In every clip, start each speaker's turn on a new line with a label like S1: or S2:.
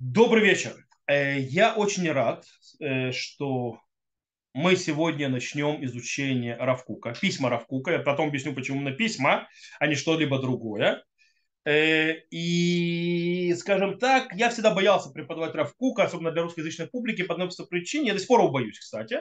S1: Добрый вечер. Э, Я очень рад, э, что мы сегодня начнем изучение Равкука, письма Равкука. Я потом объясню, почему на письма, а не что-либо другое. Э, И, скажем так, я всегда боялся преподавать Равкука, особенно для русскоязычной публики, по одной причине. Я до сих пор его боюсь, кстати.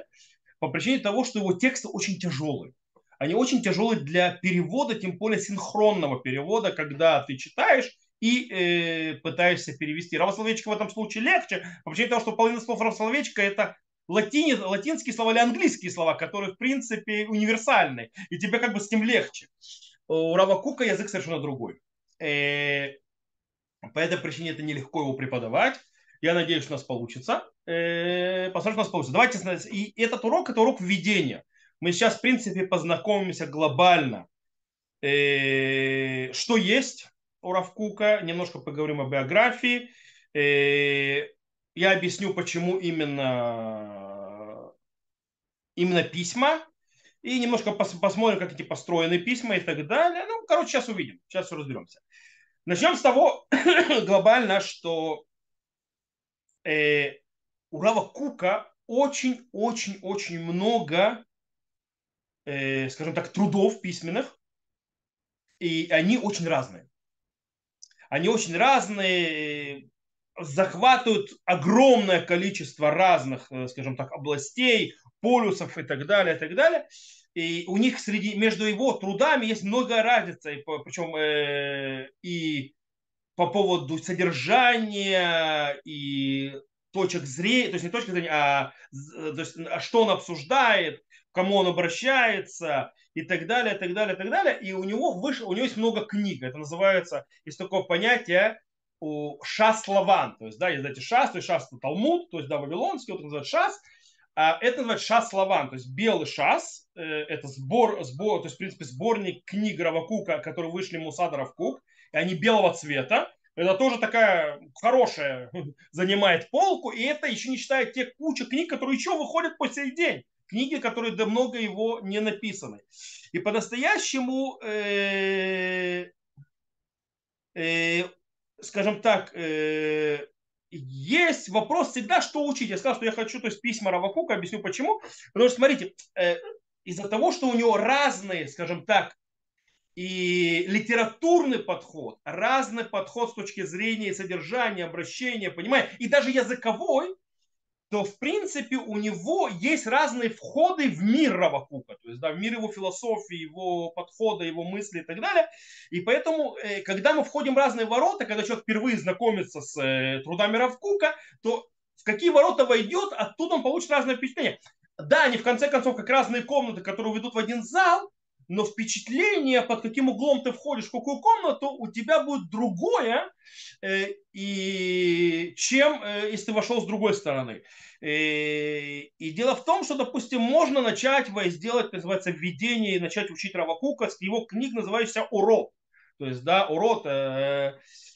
S1: По причине того, что его тексты очень тяжелые. Они очень тяжелые для перевода, тем более синхронного перевода, когда ты читаешь и э, пытаешься перевести. Равословечко в этом случае легче, по причине того, что половина слов равословечка это латини, латинские слова или английские слова, которые в принципе универсальны, и тебе как бы с ним легче. У Равакука язык совершенно другой. Э, по этой причине это нелегко его преподавать. Я надеюсь, что у нас получится. Э, посмотрим, что у нас получится. Давайте, и этот урок, это урок введения. Мы сейчас, в принципе, познакомимся глобально, э, что есть у Равкука, немножко поговорим о биографии. Э, я объясню, почему именно, именно письма, и немножко посмотрим, как эти построены письма и так далее. Ну, короче, сейчас увидим, сейчас все разберемся. Начнем с того глобально, что э, у Рава Кука очень-очень-очень много, э, скажем так, трудов письменных, и они очень разные. Они очень разные, захватывают огромное количество разных, э, скажем так, областей, полюсов и так далее, и так далее. И у них среди, между его трудами есть много разницы, и, причем э, и по поводу содержания и точек зрения, то есть не точка зрения, а, то есть, а что он обсуждает, к кому он обращается и так далее, так далее, так далее. И у него вышло, у него есть много книг. Это называется, есть такое понятие у шас лаван. То есть, да, есть эти шас, то есть шас Талмуд, то есть, да, вавилонский, вот называют шас. А это называется шас лаван, то есть белый шас. Э, это сбор, сбор, то есть, в принципе, сборник книг Равакука, которые вышли Мусада Равкук. И они белого цвета. Это тоже такая хорошая, занимает полку. И это еще не считая те куча книг, которые еще выходят по сей день книги, которые до много его не написаны. И по-настоящему, э, э, скажем так, э, есть вопрос всегда, что учить. Я сказал, что я хочу, то есть письма Равакука, объясню почему. Потому что, смотрите, э, из-за того, что у него разные, скажем так, и литературный подход, разный подход с точки зрения содержания, обращения, понимаете, и даже языковой, то в принципе у него есть разные входы в мир Равакука, то есть да, в мир его философии, его подхода, его мысли и так далее. И поэтому, э, когда мы входим в разные ворота, когда человек впервые знакомится с э, трудами Равкука, то в какие ворота войдет, оттуда он получит разное впечатление. Да, они в конце концов как разные комнаты, которые ведут в один зал, но впечатление, под каким углом ты входишь в какую комнату, у тебя будет другое, э, и, чем э, если ты вошел с другой стороны. Э, и дело в том, что, допустим, можно начать сделать, называется, введение и начать учить Равакука с его книг, называющихся «Урод». То есть, да, урод.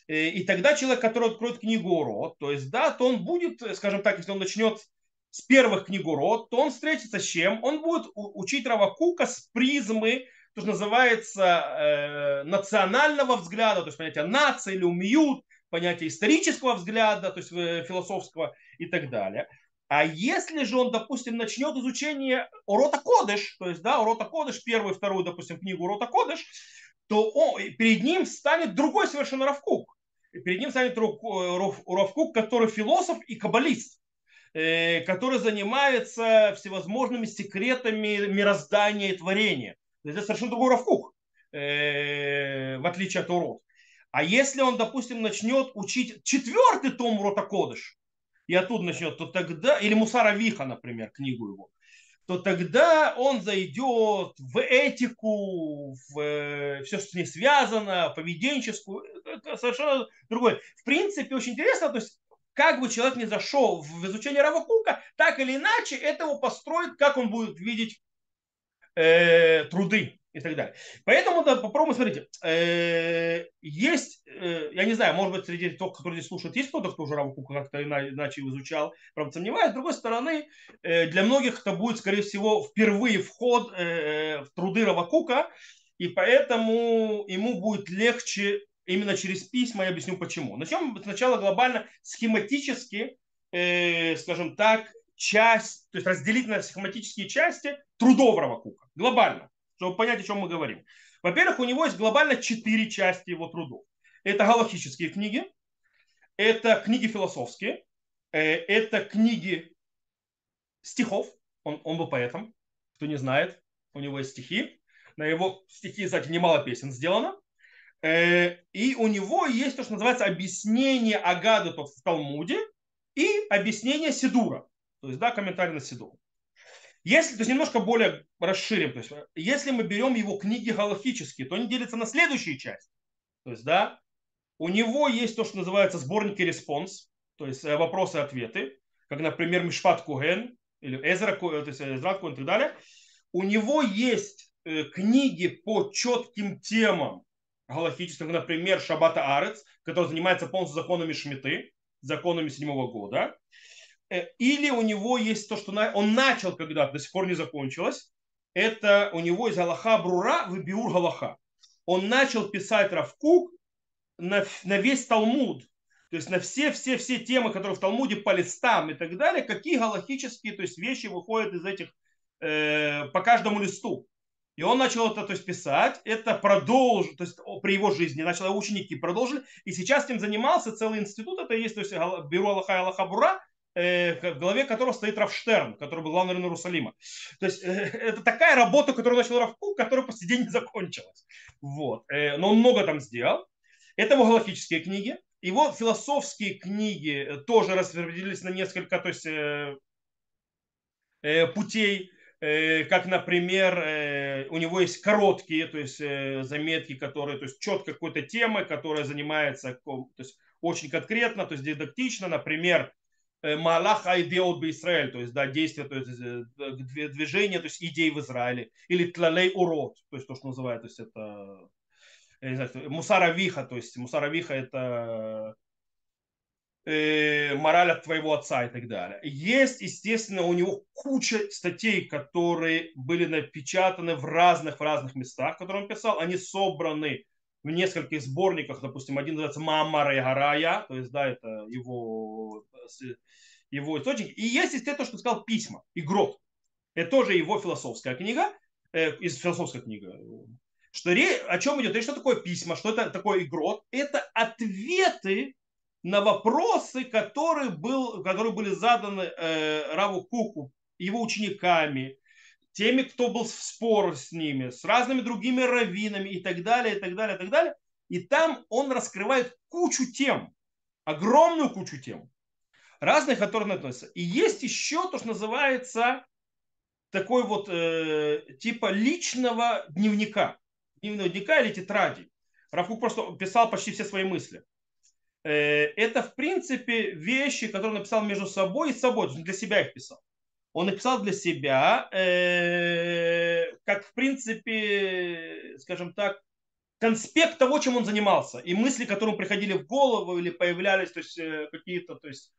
S1: И тогда человек, который откроет книгу урод, то есть, да, то он будет, скажем так, если он начнет с первых книг урод, то он встретится с чем? Он будет учить Равакука с призмы, то, что называется э, национального взгляда, то есть понятие нации или умьют, понятие исторического взгляда, то есть э, философского и так далее. А если же он, допустим, начнет изучение Урота Кодыш, то есть, да, Урота Кодыш, первую, вторую, допустим, книгу Урота Кодыш, то он, перед ним станет другой совершенно Равкук. Перед ним станет Равкук, который философ и каббалист. Э, который занимается всевозможными секретами мироздания и творения. Это совершенно другой Равкух, э, в отличие от урод. А если он, допустим, начнет учить четвертый том Урота Кодыш, и оттуда начнет, то тогда, или Мусара Виха, например, книгу его, то тогда он зайдет в этику, в э, все, что с ней связано, поведенческую, это совершенно другое. В принципе, очень интересно, то есть как бы человек не зашел в изучение Равакука, так или иначе это его построит, как он будет видеть э, труды и так далее. Поэтому да, попробуем, смотрите, э, есть, э, я не знаю, может быть, среди тех, которые здесь слушают, есть кто-то, кто уже Равакука как-то иначе изучал, правда, сомневаюсь. С другой стороны, э, для многих это будет, скорее всего, впервые вход э, в труды Равакука, и поэтому ему будет легче Именно через письма я объясню почему. Начнем сначала глобально схематически, э, скажем так, часть, то есть разделить на схематические части трудов Равакука. Глобально, чтобы понять, о чем мы говорим. Во-первых, у него есть глобально четыре части его трудов. Это галактические книги, это книги философские, э, это книги стихов. Он, он был поэтом, кто не знает, у него есть стихи. На его стихи, кстати, немало песен сделано. Э, и у него есть то, что называется объяснение Агады в Талмуде и объяснение Сидура. То есть, да, комментарий на Сидуру. Если, то есть немножко более расширим, то есть, если мы берем его книги галахические, то они делятся на следующие части. То есть, да, у него есть то, что называется сборники респонс, то есть э, вопросы и ответы, как, например, Мишпат Коэн или Эзра, то есть Эзрат Коэн и так далее. У него есть э, книги по четким темам галахическим, например, Шабат а-Арец, который занимается полностью законами Шмиты, законами седьмого года. Э, или у него есть то, что он начал когда-то, до сих пор не закончилось. Это у него есть Галаха Брура, Вибиур Галаха. Он начал писать Равкук на, на весь Талмуд, то есть на все-все-все темы, которые в Талмуде по листам и так далее, какие галактические то есть вещи выходят из этих э, по каждому листу. И он начал это то есть, писать, это продолжил, то есть при его жизни, начал ученики продолжили, и сейчас этим занимался целый институт, это есть то есть, бюро Аллаха и Аллаха Бура, э, в голове которого стоит Рафштерн, который был главным Иерусалима. То есть э, это такая работа, которую начал Равку, которая по сей день не закончилась. Вот. Э, но он много там сделал. Это его галактические книги. Его философские книги э, тоже распределились на несколько то есть, э, э, путей, как, например, э, у него есть короткие то есть, э, заметки, которые то есть, четко какой-то темы, которая занимается то есть, очень конкретно, то есть дидактично, например, э, Малах Айдеот Израиль, то есть да, действие, то есть э, движение, то есть идей в Израиле, или Тлалей Урод, то есть то, что называют, то есть это я не знаю, мусаравиха, то есть мусаравиха это э, мораль от твоего отца и так далее. Есть, естественно, у него куча статей, которые были напечатаны в разных, в разных местах, которые он писал. Они собраны в нескольких сборниках, допустим, один называется Мамара и Гарая, то есть, да, это его, его источник. И есть, естественно, то, что сказал письма, Игрот. Это тоже его философская книга, э, из философской книги, что о чем идет речь, что такое письма, что это такое игрот, это ответы на вопросы, которые, был, которые были заданы э, Раву Куку, его учениками, теми, кто был в спор с ними, с разными другими раввинами и так далее, и так далее, и так далее. И там он раскрывает кучу тем, огромную кучу тем, разных, которые относятся. И есть еще то, что называется такой вот э, типа личного дневника дневника или тетради. Равкук просто писал почти все свои мысли. Э, это, в принципе, вещи, которые он написал между собой и собой, то есть для себя их писал. Он написал для себя, э, как, в принципе, скажем так, конспект того, чем он занимался, и мысли, которые приходили в голову или появлялись, то есть э, какие-то, то есть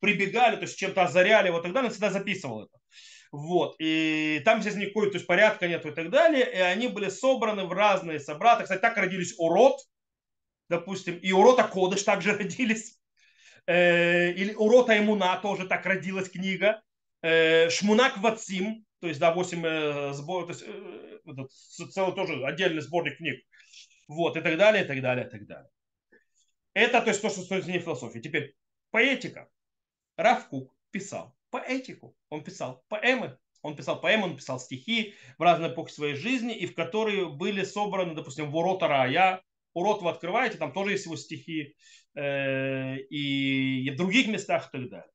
S1: прибегали, то есть чем-то озаряли, вот тогда он всегда записывал это. Вот. И там здесь никакой то есть, порядка нет и так далее. И они были собраны в разные собраты. Кстати, так родились урод, допустим, и урота Кодыш также родились. Э, или урота Имуна тоже так родилась книга. Э, Шмунак Вацим, то есть, да, 8 э, сбор, то есть, целый тоже отдельный сборник книг. Вот, и так далее, и так далее, и так далее. Это, то есть, то, что стоит не философии. Теперь, поэтика. Равкук писал поэтику. Он писал поэмы, он писал поэмы, он писал стихи в разные эпохи своей жизни, и в которые были собраны, допустим, ворота рая. Урод вы открываете, там тоже есть его стихи, э, и, в других местах и так далее.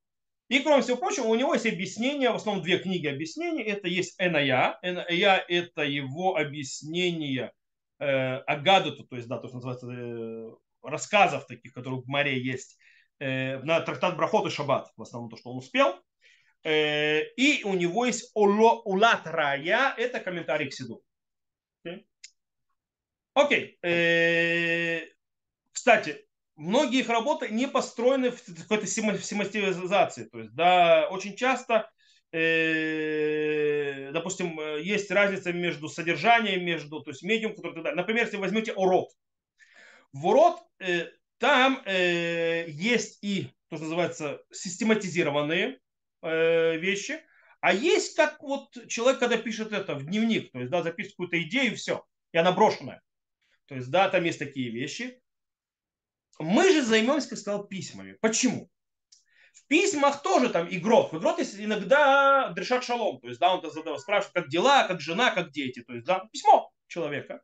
S1: И, кроме всего прочего, у него есть объяснение, в основном две книги объяснений. Это есть Эная. Эная – это его объяснение э, Агадуту, то есть, да, то, что называется, э, рассказов таких, которые в море есть, э, на трактат Брахот и Шаббат, в основном то, что он успел. Э, и у него есть улат рая, это комментарий к Сиду. Окей. Э, кстати, многие их работы не построены в какой-то систематизации. То есть, да, очень часто э, допустим, есть разница между содержанием, между, то есть медиум, который тогда, например, если возьмете урод. В урод э, там есть и, то, что называется, систематизированные вещи, а есть как вот человек, когда пишет это в дневник, то есть, да, записывает какую-то идею, и все, и она брошенная. То есть, да, там есть такие вещи. Мы же займемся, как сказал, письмами. Почему? В письмах тоже там игрот. В игрот есть иногда дрешат шалом. То есть, да, он спрашивает, как дела, как жена, как дети. То есть, да, письмо человека.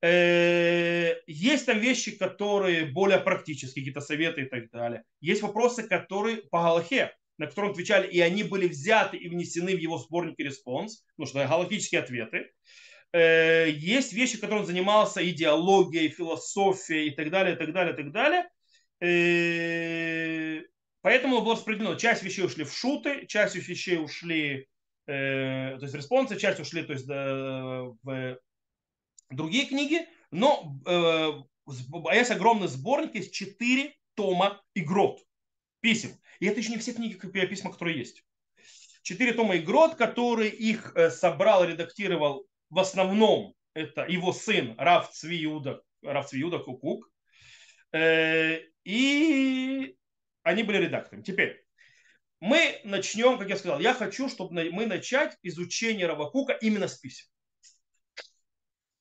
S1: Э, есть там вещи, которые более практические, какие-то советы и так далее. Есть вопросы, которые по Галахе, на которые отвечали, и они были взяты и внесены в его сборник респонс, ну что галахические ответы. Э, есть вещи, которым он занимался идеологией, философией и так далее, и так далее, и так далее. Э, поэтому было распределено. Часть вещей ушли в шуты, часть вещей ушли, то есть респонсы, часть ушли то есть, в другие книги, но есть огромный сборник, есть четыре тома игрот, писем. И это еще не все книги, письма, которые есть. Четыре тома игрот, который их э, собрал, редактировал в основном это его сын Раф Цвиюда, Раф Цвиюда Кукук. Э, и они были редакторами. Теперь мы начнем, как я сказал, я хочу, чтобы мы начать изучение Равакука именно с писем.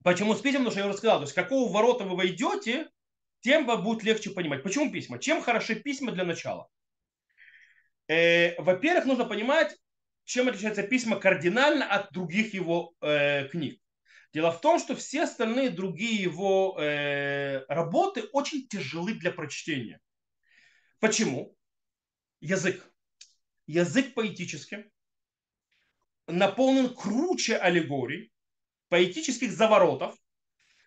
S1: Почему с писем? Потому что я уже сказал, то есть какого ворота вы войдете, тем вам будет легче понимать. Почему письма? Чем хороши письма для начала? Э, во-первых, нужно понимать, чем отличаются письма кардинально от других его э, книг. Дело в том, что все остальные другие его э, работы очень тяжелы для прочтения. Почему? Язык. Язык поэтический, наполнен круче аллегорий, поэтических заворотов,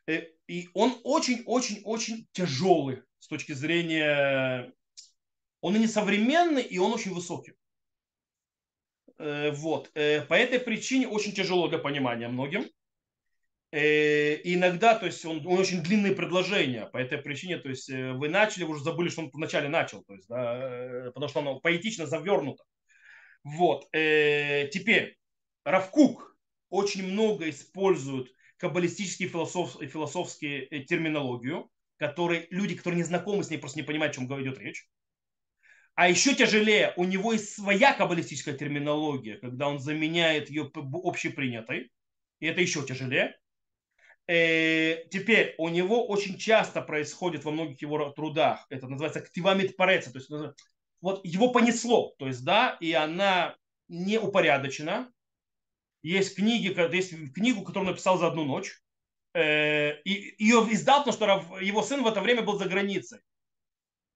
S1: э, и он очень-очень-очень тяжелый с точки зрения он и не современный, и он очень высокий. Э, вот. Э, по этой причине очень тяжело для понимания многим. Э, и иногда, то есть он, он очень длинные предложения. По этой причине, то есть вы начали, вы уже забыли, что он вначале начал. То есть, да, потому что оно поэтично завернуто. Вот. Теперь, Равкук очень много использует каббалистические философ, философские терминологию, которые люди, которые не знакомы с ней, просто не понимают, о чем идет речь. А еще тяжелее, у него есть своя каббалистическая терминология, когда он заменяет ее общепринятой. И это еще тяжелее. Э, теперь у него очень часто происходит во многих его трудах, это называется ктивамит пареца, то есть вот его понесло, то есть да, и она не упорядочена. Есть книги, есть книгу, которую он написал за одну ночь, э, и ее издал, потому что его сын в это время был за границей.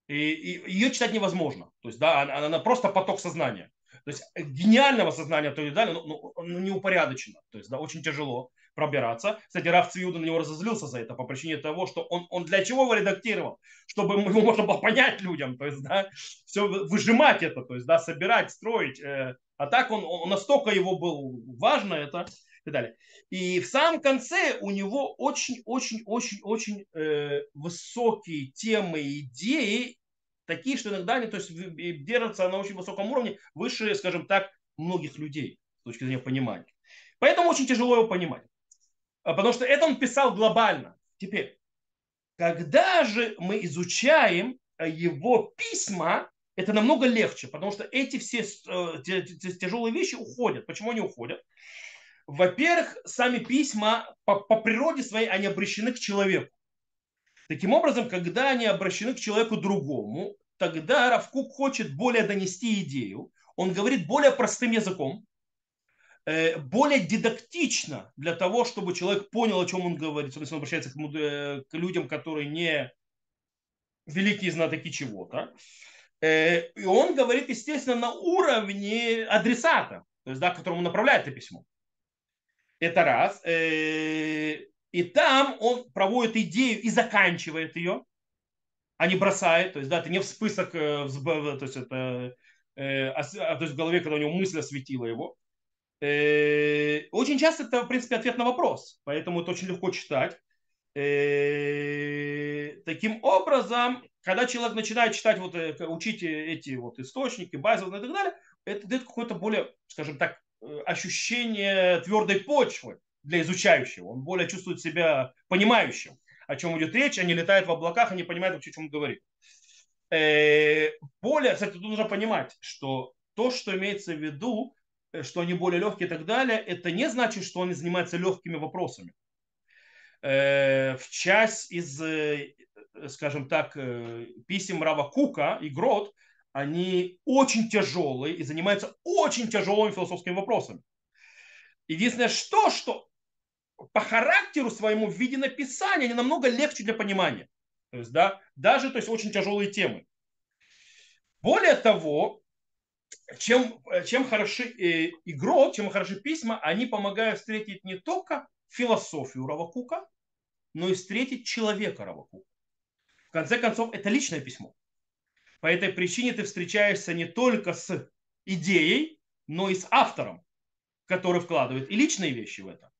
S1: И, и ее читать невозможно. То есть, да, она, она просто поток сознания. То есть гениального сознания то и далее, но, но, но не упорядочено. То есть, да, очень тяжело пробираться. Кстати, Раф Цвиуда на него разозлился за это по причине того, что он, он для чего его редактировал? Чтобы его можно было понять людям, то есть, да, все выжимать это, то есть, да, собирать, строить. Э, а так он, он настолько его был важно это и так далее. И в самом конце у него очень-очень-очень-очень э, высокие темы, идеи, такие, что иногда они то есть, держатся на очень высоком уровне, выше, скажем так, многих людей с точки зрения понимания. Поэтому очень тяжело его понимать. А, потому что это он писал глобально. Теперь, когда же мы изучаем э, его письма, это намного легче, потому что эти все э, тяжелые вещи уходят. Почему они уходят? Во-первых, сами письма по, по природе своей, они обращены к человеку. Таким образом, когда они обращены к человеку другому, тогда Равкук хочет более донести идею, он говорит более простым языком, э, более дидактично для того, чтобы человек понял, о чем он говорит, если он обращается к, э, к людям, которые не великие знатоки чего-то. Э, и он говорит, естественно, на уровне адресата, то есть, да, которому направляет это письмо. Это раз. Э, и там он проводит идею и заканчивает ее, а не бросает. То есть, да, это не в список, э, то есть это э, а, то есть в голове, когда у него мысль осветила его. Очень часто это, в принципе, ответ на вопрос, поэтому это очень легко читать. Таким образом, когда человек начинает читать, вот, учить эти вот источники, базы и так далее, это дает какое-то более, скажем так, ощущение твердой почвы для изучающего. Он более чувствует себя понимающим, о чем идет речь, а не летает в облаках и не понимает вообще, о чем он говорит. Э, более, кстати, тут нужно понимать, что то, что имеется в виду, э, что они более легкие и так далее, это не значит, что они занимаются легкими вопросами. В часть из, скажем так, писем Рава Кука и Грот, они очень тяжелые и занимаются очень тяжелыми философскими вопросами. Единственное, что, что по характеру своему в виде написания они намного легче для понимания. То есть, да, даже то есть, очень тяжелые темы. Более того, чем, чем хороши э, игро, чем хороши письма, они помогают встретить не только философию Равакука, но и встретить человека Равакука. В конце концов, это личное письмо. По этой причине ты встречаешься не только с идеей, но и с автором, который вкладывает и личные вещи в это.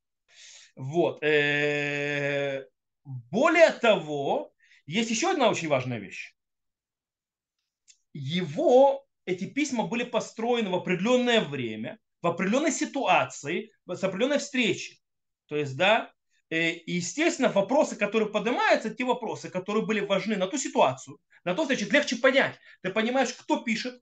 S1: Вот. Э, более того, есть еще одна очень важная вещь. Его, эти письма были построены в определенное время, в определенной ситуации, с определенной встречи. То есть, да, и, естественно, вопросы, которые поднимаются, те вопросы, которые были важны на ту ситуацию, на то, значит, легче понять. Ты понимаешь, кто пишет,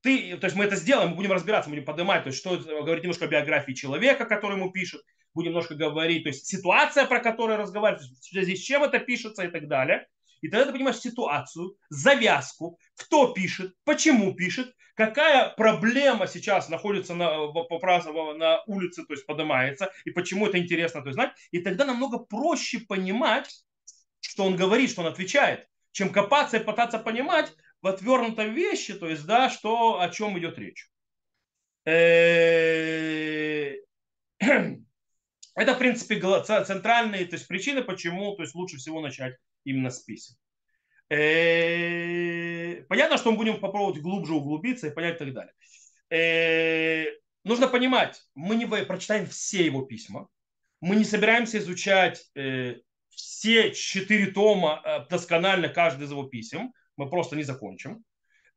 S1: ты, то есть мы это сделаем, мы будем разбираться, будем поднимать, то есть что говорить немножко о биографии человека, который ему пишет, будем немножко говорить, то есть ситуация, про которую связи с чем это пишется и так далее. И тогда ты понимаешь ситуацию, завязку, кто пишет, почему пишет, какая проблема сейчас находится на, на улице, то есть поднимается, и почему это интересно то есть, знать. И тогда намного проще понимать, что он говорит, что он отвечает чем копаться и пытаться понимать в отвернутом вещи, то есть, да, что, о чем идет речь. Э, это, в принципе, центральные то есть, причины, почему то есть, лучше всего начать именно с писем. Э, понятно, что мы будем попробовать глубже углубиться и понять и так далее. Э, нужно понимать, мы не прочитаем все его письма, мы не собираемся изучать все четыре тома э, досконально, каждый из его писем, мы просто не закончим.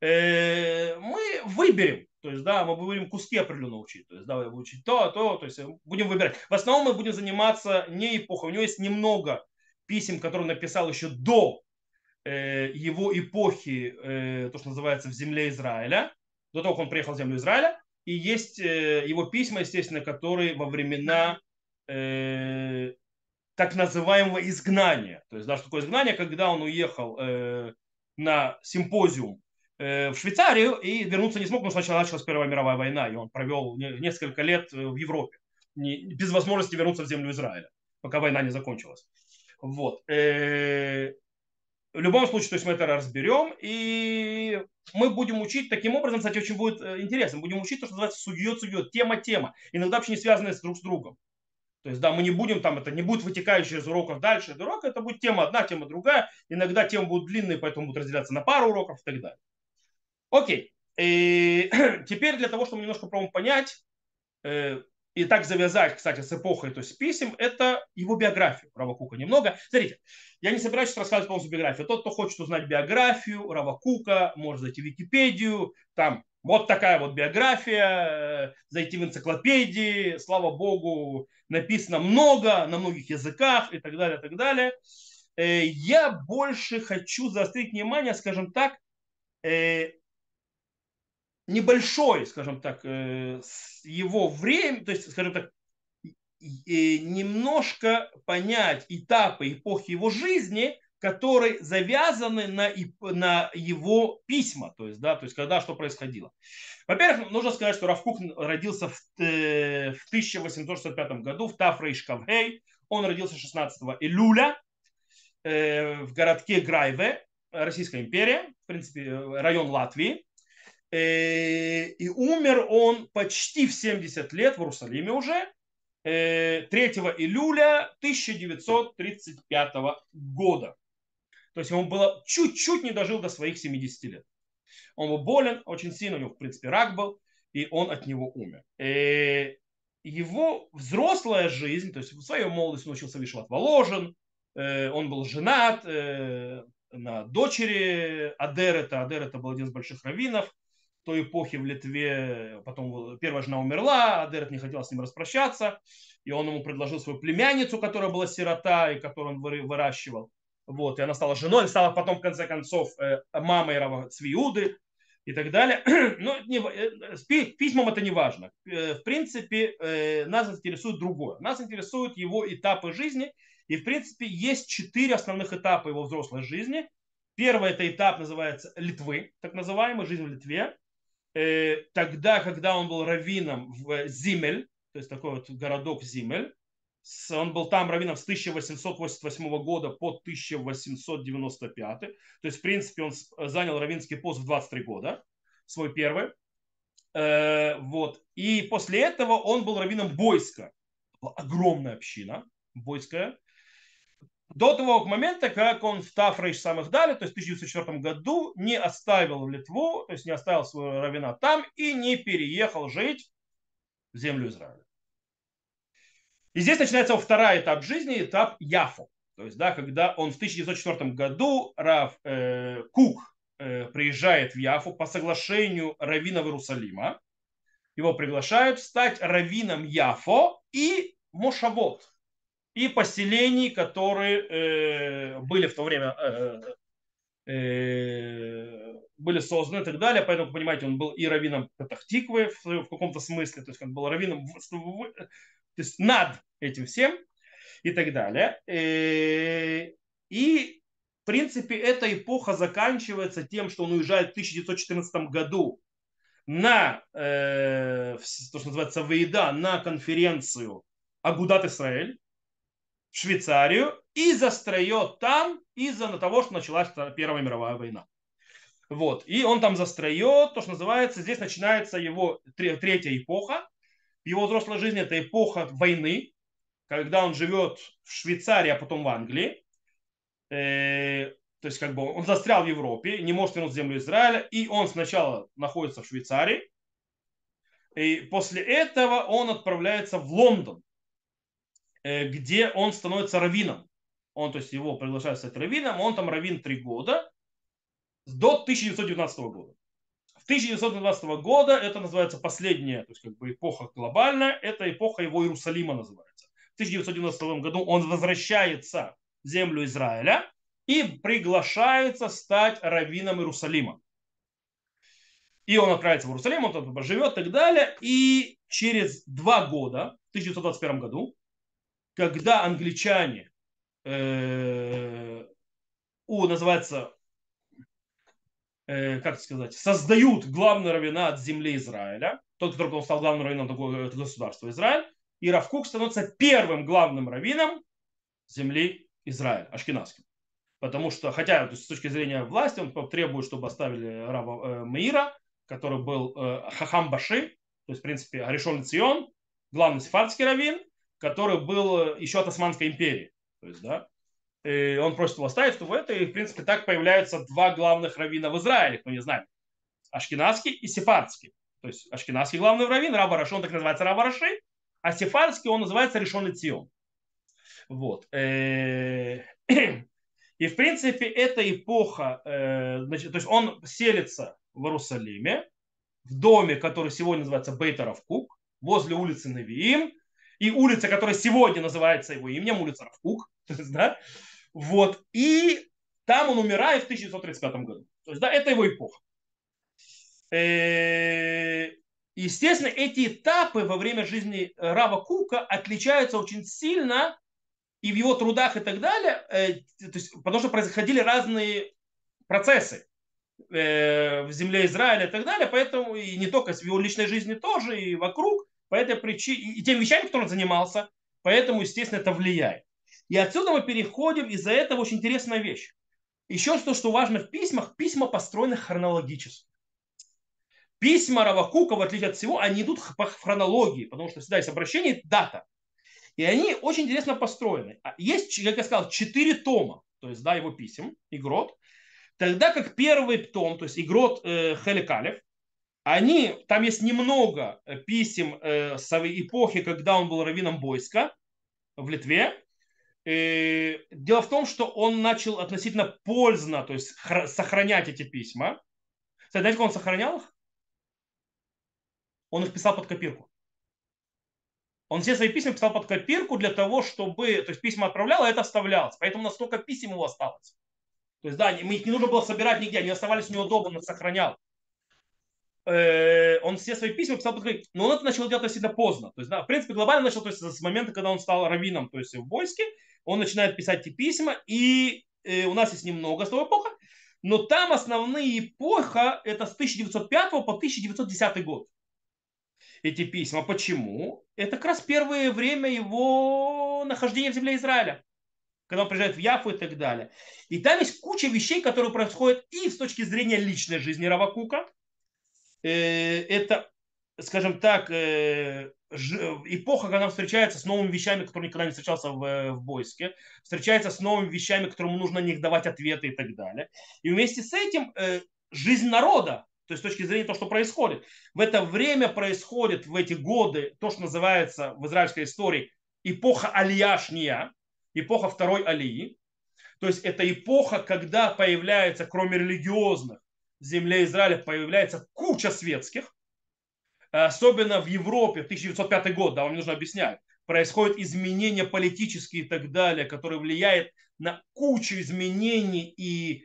S1: Э, мы выберем, то есть, да, мы будем куски определенно учить, то есть, да, учить то, то, то есть, будем выбирать. В основном мы будем заниматься не эпохой, у него есть немного писем, которые он написал еще до э, его эпохи, то, что называется, в земле Израиля, до того, как он приехал в землю Израиля, и есть его письма, естественно, которые во времена так называемого изгнания. То есть, да, что такое изгнание, когда он уехал э, на симпозиум э, в Швейцарию и вернуться не смог, потому что сначала началась Первая мировая война, и он провел несколько лет э, в Европе, без возможности вернуться в землю Израиля, пока война не закончилась. Вот. В любом случае, то есть мы это разберем, и мы будем учить таким образом, кстати, очень будет э, интересно, будем учить то, что называется судьет, судьет, тема-тема, иногда вообще не связанные друг с другом. То есть, да, мы не будем там, это не будет вытекающее из уроков дальше из урока, это будет тема одна, тема другая. Иногда темы будут длинные, поэтому будут разделяться на пару уроков и так далее. Окей. И теперь для того, чтобы немножко пробовать понять, э, и так завязать, кстати, с эпохой, то есть писем, это его биографию Равакука немного. Смотрите, я не собираюсь рассказывать полностью биографию. Тот, кто хочет узнать биографию Равакука, может зайти в Википедию, там вот такая вот биография, зайти в энциклопедии, слава богу, написано много, на многих языках и так далее, и так далее. Э, я больше хочу заострить внимание, скажем так, э, небольшой, скажем так, э, его время, то есть, скажем так, немножко понять этапы эпохи его жизни, которые завязаны на, на его письма, то есть, да, то есть когда что происходило. Во-первых, нужно сказать, что Равкук родился в, э, в 1865 году в Тафрейшкавхей. Он родился 16 июля э, в городке Грайве, Российская империя, в принципе, район Латвии. Э, и умер он почти в 70 лет в Иерусалиме уже, 3 июля 1935 года. То есть он было чуть-чуть не дожил до своих 70 лет. Он был болен очень сильно, у него, в принципе, рак был, и он от него умер. Э, его взрослая жизнь, то есть в своей молодости он учился Вишват Воложен, э, он был женат э, на дочери Адерета. Адер это был один из больших раввинов той эпохи в Литве, потом первая жена умерла, Адерет не хотел с ним распрощаться, и он ему предложил свою племянницу, которая была сирота, и которую он выращивал. Вот, и она стала женой, стала потом, в конце концов, э, мамой Рава Цвиуды и так далее. Но не, э, с письмом это не важно. Э, в принципе, нас интересует другое. Нас интересуют его этапы жизни. И, в принципе, есть четыре основных этапа его взрослой жизни. Первый это этап называется Литвы, так называемый, жизнь в Литве. Тогда, когда он был раввином в Зимель, то есть такой вот городок Зимель, он был там раввином с 1888 года по 1895. То есть, в принципе, он занял раввинский пост в 23 года, свой первый. Э, вот. И после этого он был раввином Бойска. Огромная община бойская. До того момента, как он в Тафрейш самых дали, то есть в 1904 году, не оставил в Литву, то есть не оставил своего равина там и не переехал жить в землю Израиля. И здесь начинается второй этап жизни, этап Яфо. То есть, да, когда он в 1904 году Рав э, Кук э, приезжает в Яфу по соглашению раввинов Иерусалима. Его приглашают стать раввином Яфо и Мошавод, и поселений, которые э, были в то время э, э, были созданы и так далее. Поэтому, понимаете, он был и раввином Петахтиквы в, в каком-то смысле, то есть он был раввином то есть над этим всем и так далее. И, в принципе, эта эпоха заканчивается тем, что он уезжает в 1914 году на, то, что называется, Вейда, на конференцию Агудат Исраэль в Швейцарию и застроет там из-за того, что началась Первая мировая война. Вот. И он там застроет, то, что называется, здесь начинается его третья эпоха, его взрослой жизни это эпоха войны, когда он живет в Швейцарии, а потом в Англии. Э, то есть как бы он застрял в Европе, не может вернуться в землю Израиля, и он сначала находится в Швейцарии, и после этого он отправляется в Лондон, где он становится раввином. Он, то есть его приглашают стать раввином, он там раввин три года, до 1919 года. 1920 года это называется последняя, то есть как бы эпоха глобальная, это эпоха его Иерусалима называется. В 1990 году он возвращается в землю Израиля и приглашается стать раввином Иерусалима. И он отправится в Иерусалим, он там живет и так далее. И через два года, в 1921 году, когда англичане, э, у, называется, э, как сказать, создают главного равина от земли Израиля, тот, который стал главным раввином такого государства Израиль, и Равкук становится первым главным раввином земли Израиля, ашкенадским. Потому что, хотя то есть, с точки зрения власти, он требует, чтобы оставили раба э, Маира, который был э, Хахам Баши, то есть, в принципе, Аришон Цион, главный сефардский раввин, который был э, еще от Османской империи. То есть, да, и он просит его оставить, что в это, и, в принципе, так появляются два главных раввина в Израиле, кто не знает. Ашкенадский и Сефардский. То есть Ашкенадский главный раввин, Раба Раши, он так называется Раба Раши, а Сефардский он называется Решон Цион. Вот. Э, и, в принципе, эта эпоха, э, значит, то есть он селится в Иерусалиме, в доме, который сегодня называется Бейтаров Кук, возле улицы Навиим, и улица, которая сегодня называется его именем, улица Равкук, да, вот. И там он умирает в 1935 году. То есть, да, это его эпоха. Э, естественно, эти этапы во время жизни Рава Кука отличаются очень сильно и в его трудах и так далее, э, есть, потому что происходили разные процессы э, в земле Израиля и так далее, поэтому и не только в его личной жизни тоже, и вокруг, по этой причине, и тем вещами, которым он занимался, поэтому, естественно, это влияет. И отсюда мы переходим, из-за этого очень интересная вещь. Еще то, что важно в письмах, письма построены хронологически. Письма Равакука, в отличие от всего, они идут по хронологии, потому что всегда есть обращение, дата. И они очень интересно построены. А есть, как я сказал, четыре тома, то есть, да, его писем, Игрот. Тогда как первый том, то есть Игрот э, Хеликалев, они, там есть немного э, писем э, с эпохи, когда он был раввином Бойска в Литве, Э, дело в том, что он начал относительно поздно, то есть сохранять эти письма. Знаете, как он сохранял их? он их писал под копирку. Он все свои письма писал под копирку для того, чтобы, то есть письма отправлял, а это оставлялось. Поэтому настолько писем его осталось. То есть, да, мы их не нужно было собирать нигде, они оставались неудобно, он сохранял. Э, он все свои письма писал копирку. Но он это начал делать всегда поздно. То есть, да, в принципе, глобально начал, то есть, с момента, когда он стал раввином, то есть, в Бойске, он начинает писать эти письма, и э, у нас есть немного с того эпоха, но там основные эпоха это с 1905 по 1910 год эти письма. Почему? Это как раз первое время его нахождения в земле Израиля. Когда он приезжает в Яфу и так далее. И там есть куча вещей, которые происходят и с точки зрения личной жизни Равакука. Э, это, скажем так, э, эпоха, когда он встречается с новыми вещами, которые никогда не встречался в, э, в Бойске, встречается с новыми вещами, которым нужно на них давать ответы и так далее. И вместе с этим жизнь народа, то есть с точки зрения того, что происходит. В это время происходит, в эти годы, то, что называется в израильской истории эпоха Алияшния, эпоха второй Алии. То есть это эпоха, когда появляется, кроме религиозных, в земле Израиля появляется куча светских, особенно в Европе, 1905 год, да, вам нужно объяснять, происходят изменения политические и так далее, которые влияют на кучу изменений и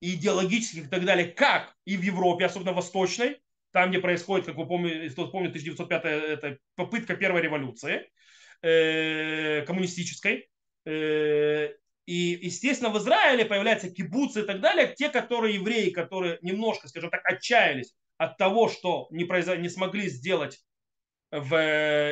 S1: идеологических и так далее, как и в Европе, особенно восточной, там, где происходит, как вы помните, кто помнит, 1905 это попытка первой революции э, коммунистической. Э, и, естественно, в Израиле появляются кибуцы и так далее, те, которые евреи, которые немножко, скажем так, отчаялись от того, что не, произ... не смогли сделать в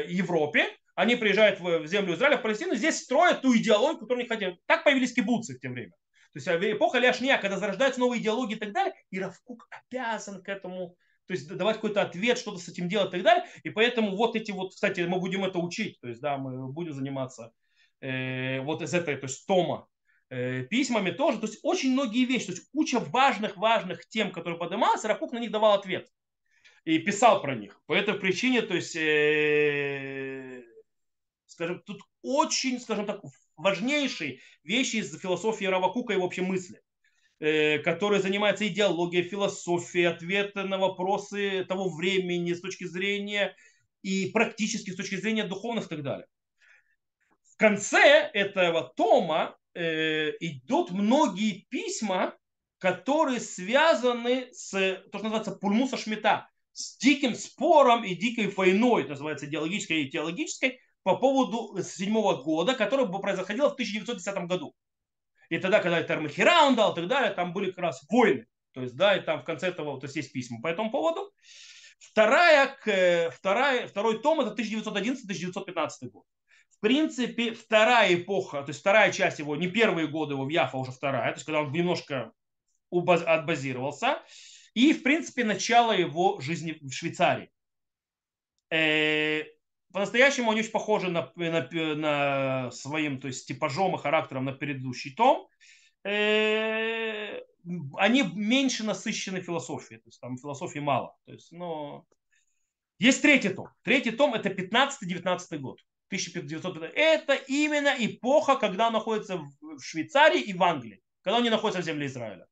S1: Европе, они приезжают в землю Израиля, в Палестину, здесь строят ту идеологию, которую они хотят. Так появились кибуцы в те время. То есть э, эпоха Ляшния, когда зарождаются новые идеологии и так далее, и Равкук обязан к этому, то есть давать какой-то ответ, что-то с этим делать и так далее. И поэтому вот эти вот, кстати, мы будем это учить, то есть да, мы будем заниматься э, вот из этой, то есть тома э, письмами тоже. То есть очень многие вещи, то есть куча важных-важных тем, которые поднималась, Равкук на них давал ответ и писал про них. По этой причине, то есть, э, скажем, тут очень, скажем так, важнейшие вещи из философии Равакука и вообще мысли, э, который занимается идеологией, философией, ответы на вопросы того времени с точки зрения и практически с точки зрения духовных и так далее. В конце этого тома э, идут многие письма, которые связаны с то, что называется пульмуса шмита, с диким спором и дикой войной, это называется идеологической и теологической, по поводу седьмого года, который бы происходило в 1910 году. И тогда, когда Термахира он дал и так далее, там были как раз войны. То есть, да, и там в конце этого то есть, есть письма по этому поводу. Вторая, вторая, второй том это 1911-1915 год. В принципе, вторая эпоха, то есть вторая часть его, не первые годы его в Яфа, уже вторая, то есть когда он немножко отбазировался. И, в принципе, начало его жизни в Швейцарии. Э, по-настоящему они очень похожи на, на, на своим то есть, типажом и характером на предыдущий том. Э, они меньше насыщены философией, то есть там философии мало. То есть, но... Есть третий том. Третий том это 15-19 год. 1900. Это именно эпоха, когда он находится в Швейцарии и в Англии, когда он не находится в земле Израиля.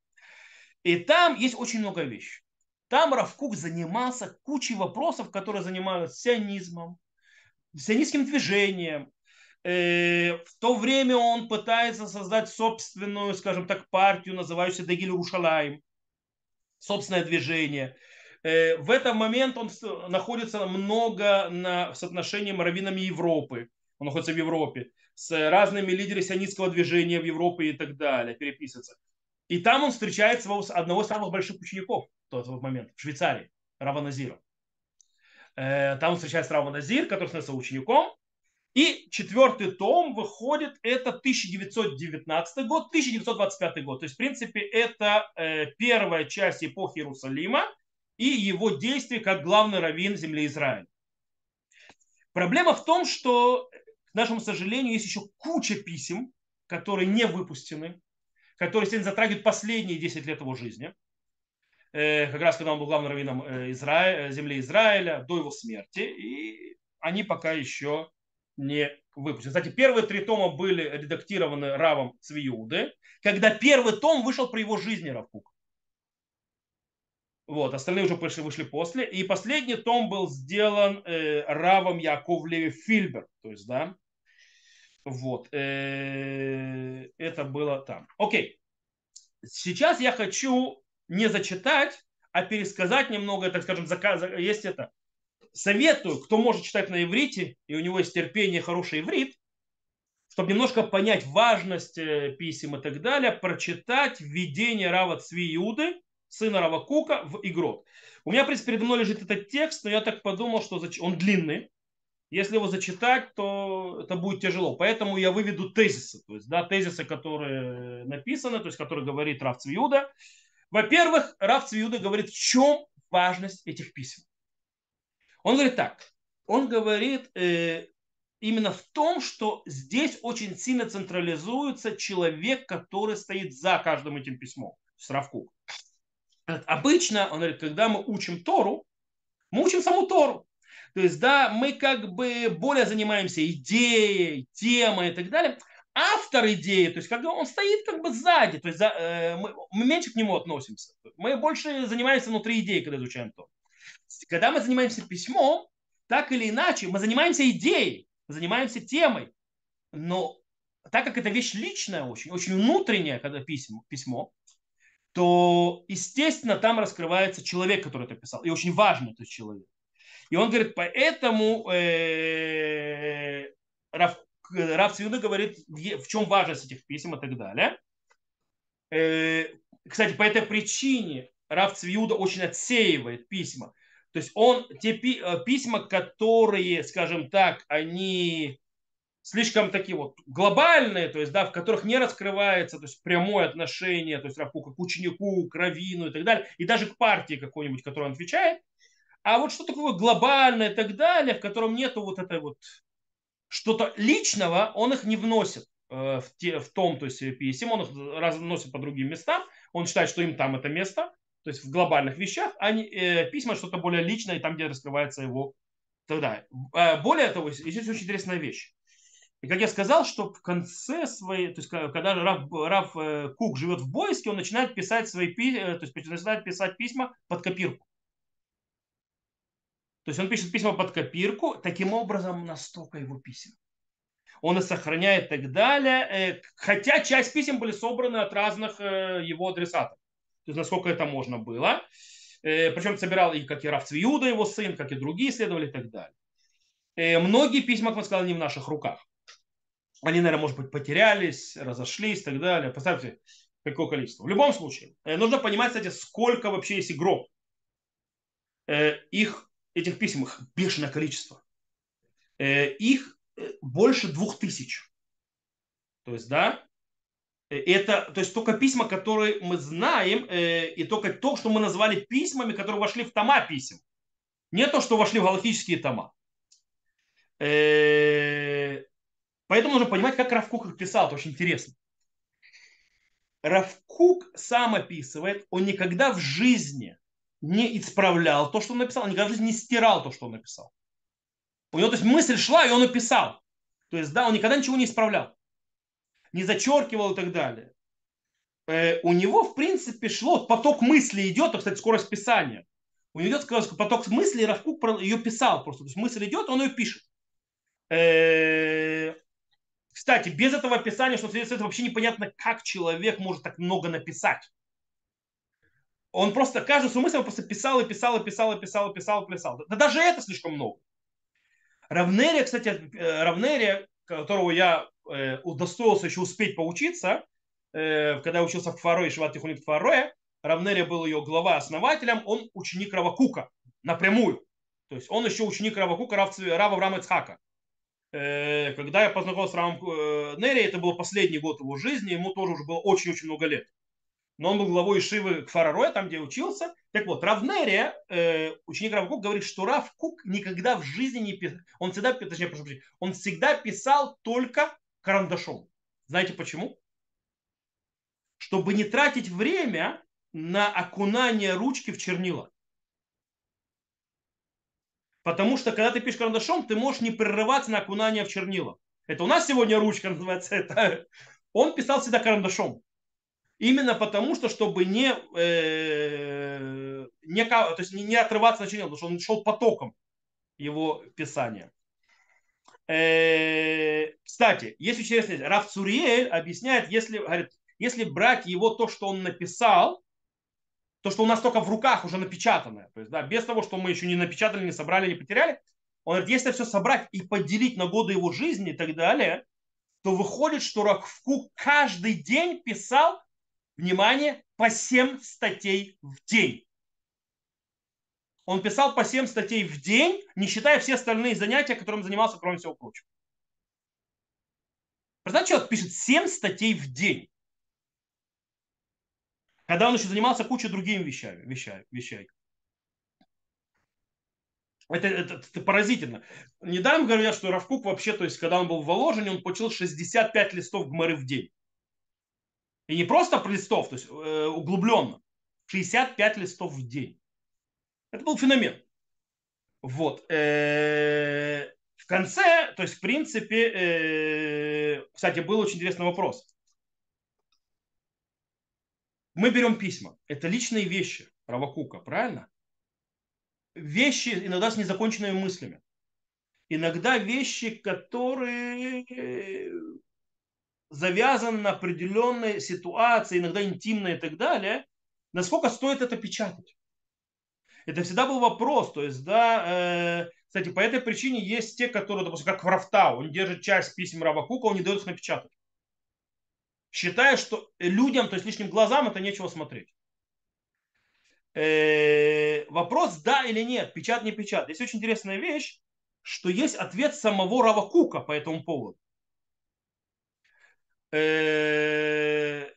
S1: И там есть очень много вещей. Там Равкук занимался кучей вопросов, которые занимаются сионизмом, сионистским движением. Э, в то время он пытается создать собственную, скажем так, партию, называющуюся Дегиль Рушалаем, собственное движение. Э, в этот момент он находится много на соотношении раввинами Европы. Он находится в Европе с разными лидерами сионистского движения в Европе и так далее, переписывается. И там он встречает своего, одного из самых больших учеников в тот момент, в Швейцарии, Рава Назира. Э, там он встречается Рава Назир, который становится учеником. И четвертый том выходит, это 1919 год, 1925 год. То есть, в принципе, это э, первая часть эпохи Иерусалима и его действий как главный раввин земли Израиля. Проблема в том, что, к нашему сожалению, есть еще куча писем, которые не выпущены, которые сегодня затрагивают последние 10 лет его жизни. Э, как раз когда он был главным раввином э, Израиля, земли Израиля до его смерти, и они пока еще не выпущены. Кстати, первые три тома были редактированы Равом Цвиуды, когда первый том вышел при его жизни Равкук. Вот, остальные уже пришли, вышли после. И последний том был сделан э, Равом Яков Леви Фильбер. То есть, да, вот, э, это было там. Окей. Сейчас я хочу не зачитать, а пересказать немного, так скажем, заказ, есть это. Советую, кто может читать на иврите, и у него есть терпение, хороший иврит, чтобы немножко понять важность э, писем и так далее, прочитать введение Рава Цви Иуды, сына Рава Кука, в Игрот. У меня, в принципе, передо мной лежит этот текст, но я так подумал, что он длинный. Если его зачитать, то это будет тяжело. Поэтому я выведу тезисы. То есть, да, тезисы, которые написаны, то есть, которые говорит Рав Цвиуда. Во-первых, Рав Цвиуда говорит, в чем важность этих писем. Он говорит так. Он говорит, э, именно в том, что здесь очень сильно централизуется человек, который стоит за каждым этим письмом. Сравку. Обычно, он говорит, когда мы учим Тору, мы учим саму Тору. То есть, да, мы как бы более занимаемся идеей, темой и так далее. Автор идеи, то есть, когда он стоит как бы сзади, то есть, за, э, мы, мы меньше к нему относимся. Мы больше занимаемся внутри идеи, когда изучаем то. Когда мы занимаемся письмом, так или иначе, мы занимаемся идеей занимаемся темой. Но так как это вещь личная очень, очень внутренняя, когда письмо, письмо, то, естественно, там раскрывается человек, который это писал. И очень важный этот человек. И он говорит, поэтому э, Раф, Раф Цвиуда говорит, в чем важность этих писем и так далее. Э, кстати, по этой причине Раф Цвиуда очень отсеивает письма. То есть он те э, письма, которые, скажем так, они слишком такие вот глобальные, то есть, да, в которых не раскрывается то есть, прямое отношение, то есть, Равкука к ученику, к раввину и так далее, и даже к партии какой-нибудь, которой он отвечает. А вот что такое глобальное и так далее, в котором нету вот этой вот что-то личного, он их не вносит э, в, те, в том, то есть писем, он их разносит по другим местам, он считает, что им там это место, то есть в глобальных вещах, а не, э, письма что-то более личное, там, где раскрывается его тогда. Э, более того, здесь очень интересная вещь. И как я сказал, что в конце своей, то есть когда Раф, Раф э, Кук живет в Бойске, он начинает писать свои э, то есть начинает писать письма под копирку. То есть он пишет письма под копирку, таким образом настолько его писем. Он их сохраняет и так далее. Хотя часть писем были собраны от разных его адресатов то есть насколько это можно было. Э, Причем собирал и как и Раф Цвиуда, его сын, как и другие исследователи и так далее. Э, многие письма, как мы сказали, не в наших руках. Они, наверное, может быть, потерялись, разошлись и так далее. Представьте, какое количество. В любом случае, э, нужно понимать, кстати, сколько вообще есть игрок. Их, этих писем, их бешеное количество. Их больше двух тысяч. То есть, да, Э, это, то есть только письма, которые мы знаем, э, и только то, что мы назвали письмами, которые вошли в тома писем. Не то, что вошли в галактические тома. Поэтому нужно понимать, как Равкук их писал. Это очень интересно. Равкук сам описывает, он никогда в жизни не исправлял то, что он написал, он никогда в жизни не стирал то, что он написал. У него то есть мысль шла, и он написал. То есть, да, он никогда ничего не исправлял не зачеркивал и так далее. Э, у него, в принципе, шло, поток мысли идет, а, кстати, скорость писания. У него идет поток мысли, и Равкук ее писал просто. То есть мысль идет, он ее пишет. Э, кстати, без этого описания, что это вообще непонятно, как человек может так много написать. Он просто каждую свою мысль просто писал и писал и писал и писал и писал и писал. Да даже это слишком много. Равнерия, кстати, э, Равнерия, которого я э, удостоился еще успеть поучиться, э, когда я учился в Кфаро и Шиват Тихунит Кфароя, Равнерия был ее глава-основателем, он ученик Равакука напрямую. То есть он еще ученик Равакука, Рав, Рава Авраама Ицхака. Э, когда я познакомился с Равом э, Нери, это был последний год его жизни, ему тоже уже было очень-очень много лет но он был главой Ишивы Кфарароя, там, где учился. Так вот, Равнерия, э, ученик Рав говорит, что Рав Кук никогда в жизни не писал, он всегда, точнее, прошу прощения, он всегда писал только карандашом. Знаете почему? Чтобы не тратить время на окунание ручки в чернила. Потому что, когда ты пишешь карандашом, ты можешь не прерываться на окунание в чернила. Это у нас сегодня ручка называется. Это... Он писал всегда карандашом. Именно потому, что чтобы не, э, не, то есть не, отрываться от начала, потому что он шел потоком его писания. Э, кстати, есть интересно, Раф Цуриэль объясняет, если, говорит, если брать его то, что он написал, то, что у нас только в руках уже напечатанное, то есть, да, без того, что мы еще не напечатали, не собрали, не потеряли, он говорит, если все собрать и поделить на годы его жизни и так далее, то выходит, что Рахфку каждый день писал, внимание, по 7 статей в день. Он писал по 7 статей в день, не считая все остальные занятия, которым занимался, кроме всего прочего. Представьте, человек пишет 7 статей в день когда он еще занимался кучей другими вещами. вещами, вещами. Это, это, это поразительно. Недаром говорят, что Равкук вообще, то есть, когда он был в Воложине, он получил 65 листов Гмары в день. И не просто листов, то есть э, углубленно. 65 листов в день. Это был феномен. Вот. Э, в конце, то есть, в принципе, э, кстати, был очень интересный вопрос мы берем письма. Это личные вещи Равакука, правильно? Вещи иногда с незаконченными мыслями. Иногда вещи, которые э, завязаны на определенной ситуации, иногда интимные и так далее, насколько стоит это печатать? Это всегда был вопрос. То есть, да, э, кстати, по этой причине есть те, которые, допустим, как Врафтау, он держит часть писем Равакука, он не дает их напечатать считая, что людям, то есть лишним глазам, это нечего смотреть. Э, вопрос, да или нет, печат, не печат. Здесь очень интересная вещь, что есть ответ самого Рава Кука по этому поводу. Э,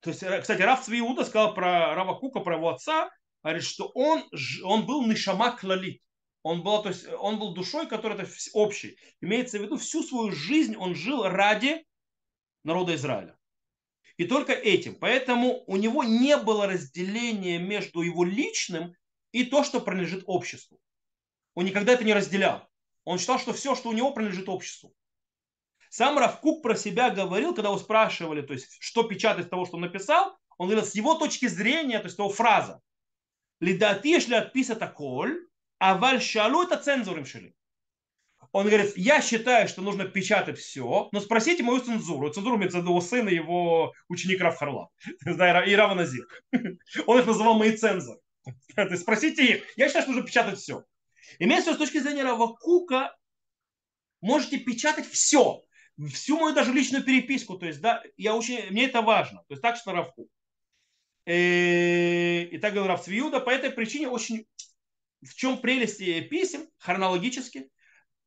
S1: то есть, э, кстати, Рав Цвиуда сказал про Рава Кука, про его отца, говорит, что он, он был Нишама Клалит. Он был, то есть, он был душой, которая это общий. Имеется в виду, всю свою жизнь он жил ради народа Израиля. И только этим. Поэтому у него не было разделения между его личным и то, что принадлежит обществу. Он никогда это не разделял. Он считал, что все, что у него, принадлежит обществу. Сам Равкук про себя говорил, когда его спрашивали, то есть, что печатать того, что он написал, он говорил, с его точки зрения, то есть его фраза, «Лидати, если отписать коль, а валь шалу это цензурим шили. Он говорит, я считаю, что нужно печатать все, но спросите мою цензуру. Цензуру имеется в виду его сын и его ученик Рав Харла, и Рава. Он их называл мои цензоры. Спросите их. Я считаю, что нужно печатать все. Имеется с точки зрения Рава Кука, можете печатать все. Всю мою даже личную переписку. То есть, да, я очень, мне это важно. То есть, так что Равку. Э, и так говорил Рав Цвиуда. По этой причине очень в чем прелесть писем хронологически,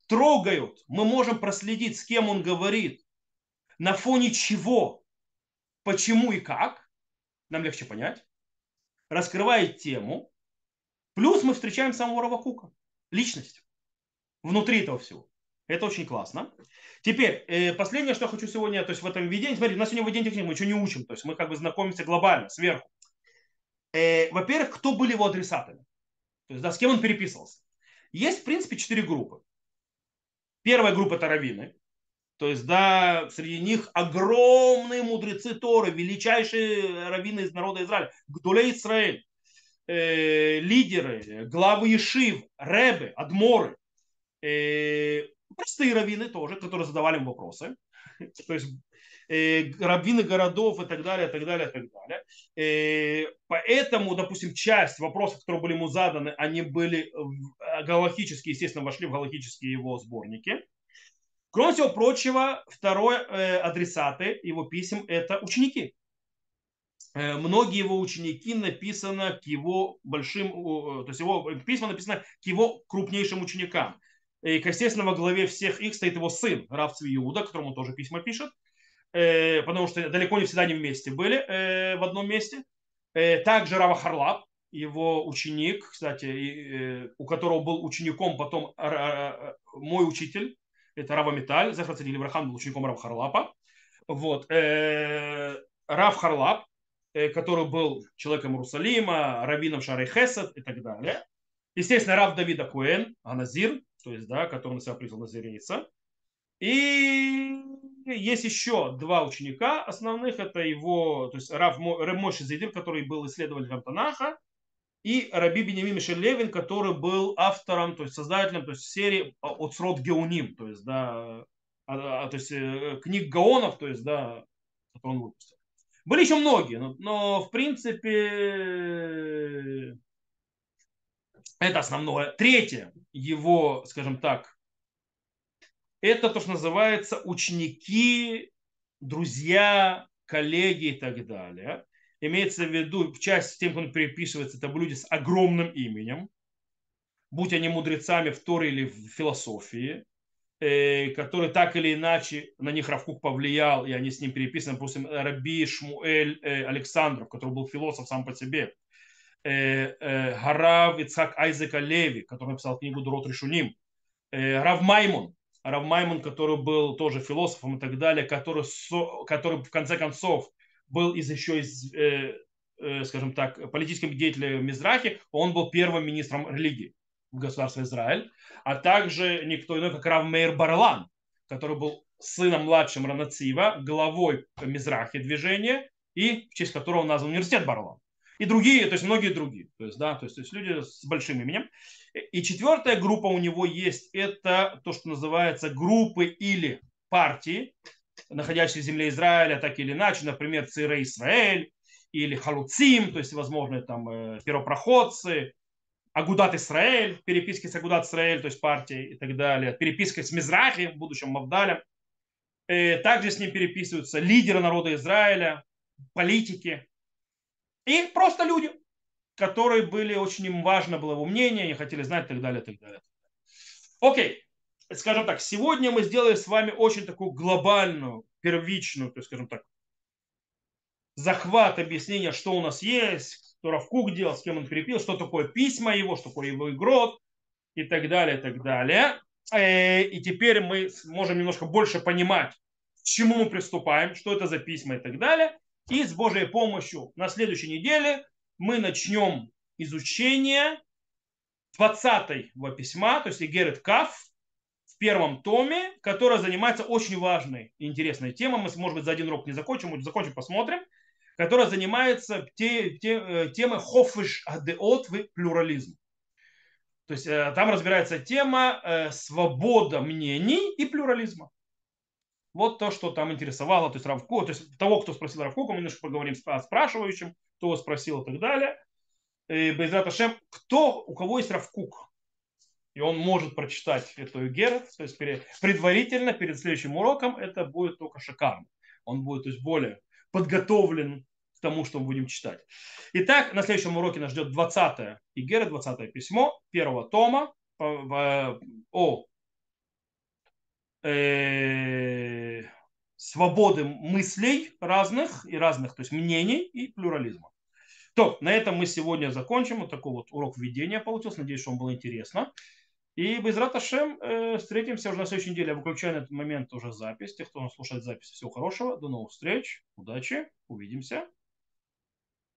S1: трогают, мы можем проследить, с кем он говорит, на фоне чего, почему и как, нам легче понять, раскрывает тему, плюс мы встречаем самого Равакука, личность, внутри этого всего. Это очень классно. Теперь, э, последнее, что я хочу сегодня, то есть в этом видении, смотрите, у нас сегодня в день техник, мы ничего не учим, то есть мы как бы знакомимся глобально, сверху. Э, во-первых, кто были его адресатами? То есть, да, с кем он переписывался. Есть, в принципе, четыре группы. Первая группа – это раввины. То есть, да, среди них огромные мудрецы Торы, величайшие раввины из народа Израиля, Гдулей Израиль, э, лидеры, главы Ешив, Ребы, Адморы, э, простые раввины тоже, которые задавали им вопросы. То есть э, раввины городов и так далее, и так далее, и так далее. Э, поэтому, допустим, часть вопросов, которые были ему заданы, они были галактические, естественно, вошли в галактические его сборники. Кроме всего прочего, второе э, адресаты его писем – это ученики. Э, многие его ученики написаны к его большим, то есть его письма написаны к его крупнейшим ученикам. И, естественно, во главе всех их стоит его сын, Рав Цвиуда, которому тоже письма пишет. Э, потому что далеко не всегда они вместе были э, в одном месте. Э, также Рава Харлап, его ученик, кстати, у которого был учеником потом мой учитель, это Рава Металь, Захар Врахан был учеником Рава Харлапа. Вот. Рав Харлап, который был человеком Иерусалима, раввином Шары Хесед и так далее. Естественно, Рав Давида Куэн, Аназир, то есть, да, который на себя призвал назириться. И есть еще два ученика основных. Это его, то есть Рав Моши Зайдир, который был исследователем Танаха, и Раби Бенемин Левин, который был автором, то есть создателем то есть серии от Срод Геуним, то есть, да, а, а, то есть э, книг Гаонов, то есть, да, который он выпустил. Были еще многие, но, но в принципе это основное. Третье, его, скажем так, это то, что называется ученики, друзья, коллеги и так далее. Имеется в виду, часть тем, кто переписывается, это люди с огромным именем, будь они мудрецами в Торе или в философии, э, который так или иначе на них Равкук повлиял, и они с ним переписаны, допустим, Раби Шмуэль э, Александров, который был философ сам по себе, э, Гарав Ицхак Айзека Леви, который написал книгу Дурот Решуним, Рав Маймон, Рав Маймон, который был тоже философом и так далее, который, который в конце концов был из еще из, э, э, скажем так, политическим деятелем Мизрахи, он был первым министром религии в государстве Израиль, а также никто иной, как Рав Мейр Барлан, который был сыном младшим Ранацива, главой Мизрахи движения, и в честь которого назван университет Барлан. И другие, то есть многие другие. То есть, да, то есть, то есть люди с большим именем. И четвертая группа у него есть, это то, что называется группы или партии, находящиеся в земле Израиля, так или иначе, например, Цирей Израиль или Халуцим, то есть возможно там э, первопроходцы, Агудат Израиль, переписки с Агудат Израиль, то есть партией и так далее, переписка с Мизрахи, в будущем Мавдалем. Э, также с ним переписываются лидеры народа Израиля, политики и просто люди, которые были, очень им важно было его мнение, они хотели знать и так далее, и так далее. Окей, скажем так, сегодня мы сделали с вами очень такую глобальную, первичную, то есть, скажем так, захват объяснения, что у нас есть, что Равкук делал, с кем он перепил, что такое письма его, что такое его игрот и так далее, и так далее. Э, и теперь мы можем немножко больше понимать, к чему мы приступаем, что это за письма и так далее. И с Божьей помощью на следующей неделе мы начнем изучение 20-го письма, то есть Игерет Каф, в первом томе, которая занимается очень важной и интересной темой. Мы, может быть, за один урок не закончим, может, закончим, посмотрим. Которая занимается те, те, э, темой хофиш адеот в плюрализм. То есть э, там разбирается тема э, свобода мнений и плюрализма. Вот то, что там интересовало, то есть Равку, то есть того, кто спросил Равкука, мы немножко поговорим с спрашивающим, кто спросил и так далее. И Безрат Ашем, кто, у кого есть Равкук, и он может прочитать эту Герет, то есть предварительно перед следующим уроком это будет только шикарно. Он будет то есть, более подготовлен к тому, что мы будем читать. Итак, на следующем уроке нас ждет 20 Игера, 20 письмо первого тома о э, свободы мыслей разных и разных, то есть мнений и плюрализма. То, на этом мы сегодня закончим. Вот такой вот урок введения получился. Надеюсь, что вам было интересно. И без Раташем э, встретимся уже на следующей неделе. Я выключаю на этот момент уже запись. Тех, кто слушает запись, всего хорошего. До новых встреч. Удачи. Увидимся.